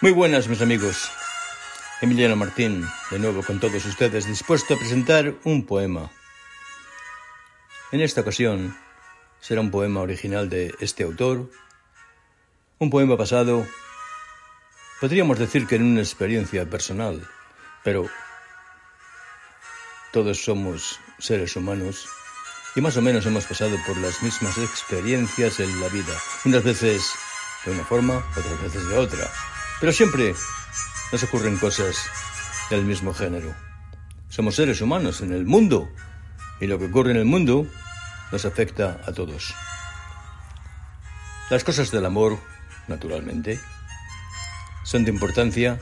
Muy buenas, mis amigos. Emiliano Martín, de nuevo con todos ustedes, dispuesto a presentar un poema. En esta ocasión será un poema original de este autor, un poema basado, podríamos decir que en una experiencia personal, pero todos somos seres humanos y más o menos hemos pasado por las mismas experiencias en la vida, unas veces de una forma, otras veces de otra. Pero siempre nos ocurren cosas del mismo género. Somos seres humanos en el mundo y lo que ocurre en el mundo nos afecta a todos. Las cosas del amor, naturalmente, son de importancia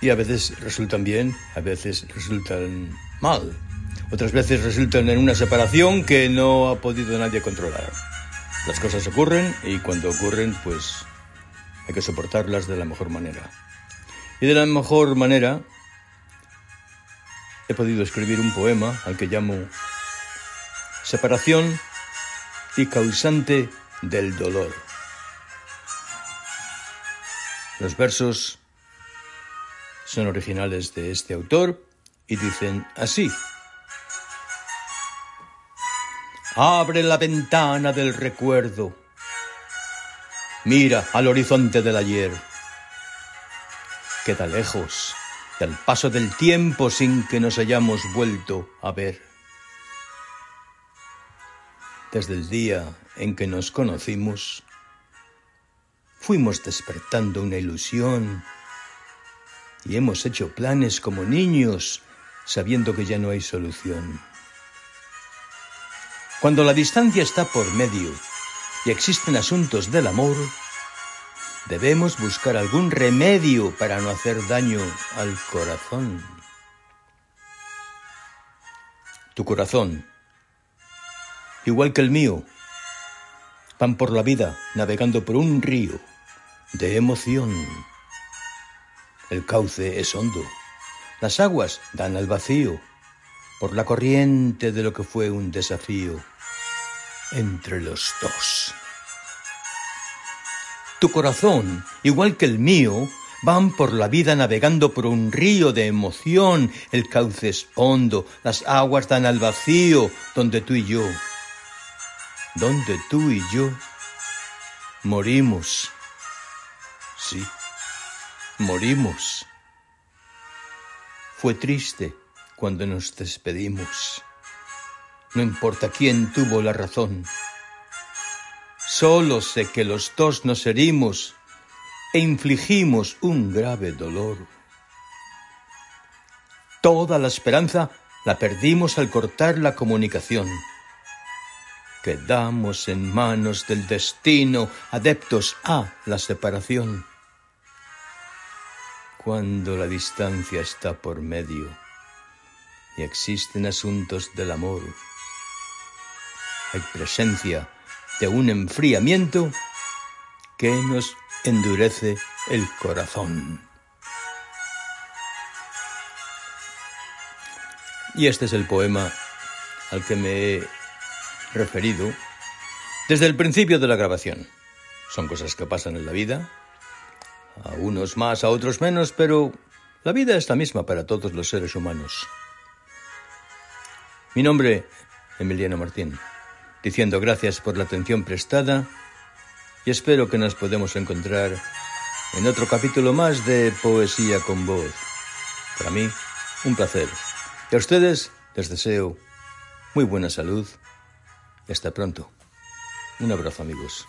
y a veces resultan bien, a veces resultan mal. Otras veces resultan en una separación que no ha podido nadie controlar. Las cosas ocurren y cuando ocurren, pues hay que soportarlas de la mejor manera. Y de la mejor manera he podido escribir un poema al que llamo Separación y causante del dolor. Los versos son originales de este autor y dicen así. Abre la ventana del recuerdo Mira al horizonte del ayer. Queda lejos del paso del tiempo sin que nos hayamos vuelto a ver. Desde el día en que nos conocimos, fuimos despertando una ilusión y hemos hecho planes como niños sabiendo que ya no hay solución. Cuando la distancia está por medio y existen asuntos del amor, debemos buscar algún remedio para no hacer daño al corazón. Tu corazón, igual que el mío, van por la vida navegando por un río de emoción. El cauce es hondo, las aguas dan al vacío por la corriente de lo que fue un desafío entre los dos. Tu corazón, igual que el mío, van por la vida navegando por un río de emoción. El cauce es hondo, las aguas dan al vacío, donde tú y yo, donde tú y yo morimos. Sí, morimos. Fue triste cuando nos despedimos. No importa quién tuvo la razón. Solo sé que los dos nos herimos e infligimos un grave dolor. Toda la esperanza la perdimos al cortar la comunicación. Quedamos en manos del destino, adeptos a la separación. Cuando la distancia está por medio y existen asuntos del amor, hay presencia de un enfriamiento que nos endurece el corazón. Y este es el poema al que me he referido desde el principio de la grabación. Son cosas que pasan en la vida, a unos más, a otros menos, pero la vida es la misma para todos los seres humanos. Mi nombre, Emiliano Martín diciendo gracias por la atención prestada y espero que nos podemos encontrar en otro capítulo más de Poesía con Voz. Para mí, un placer. Y a ustedes les deseo muy buena salud y hasta pronto. Un abrazo amigos.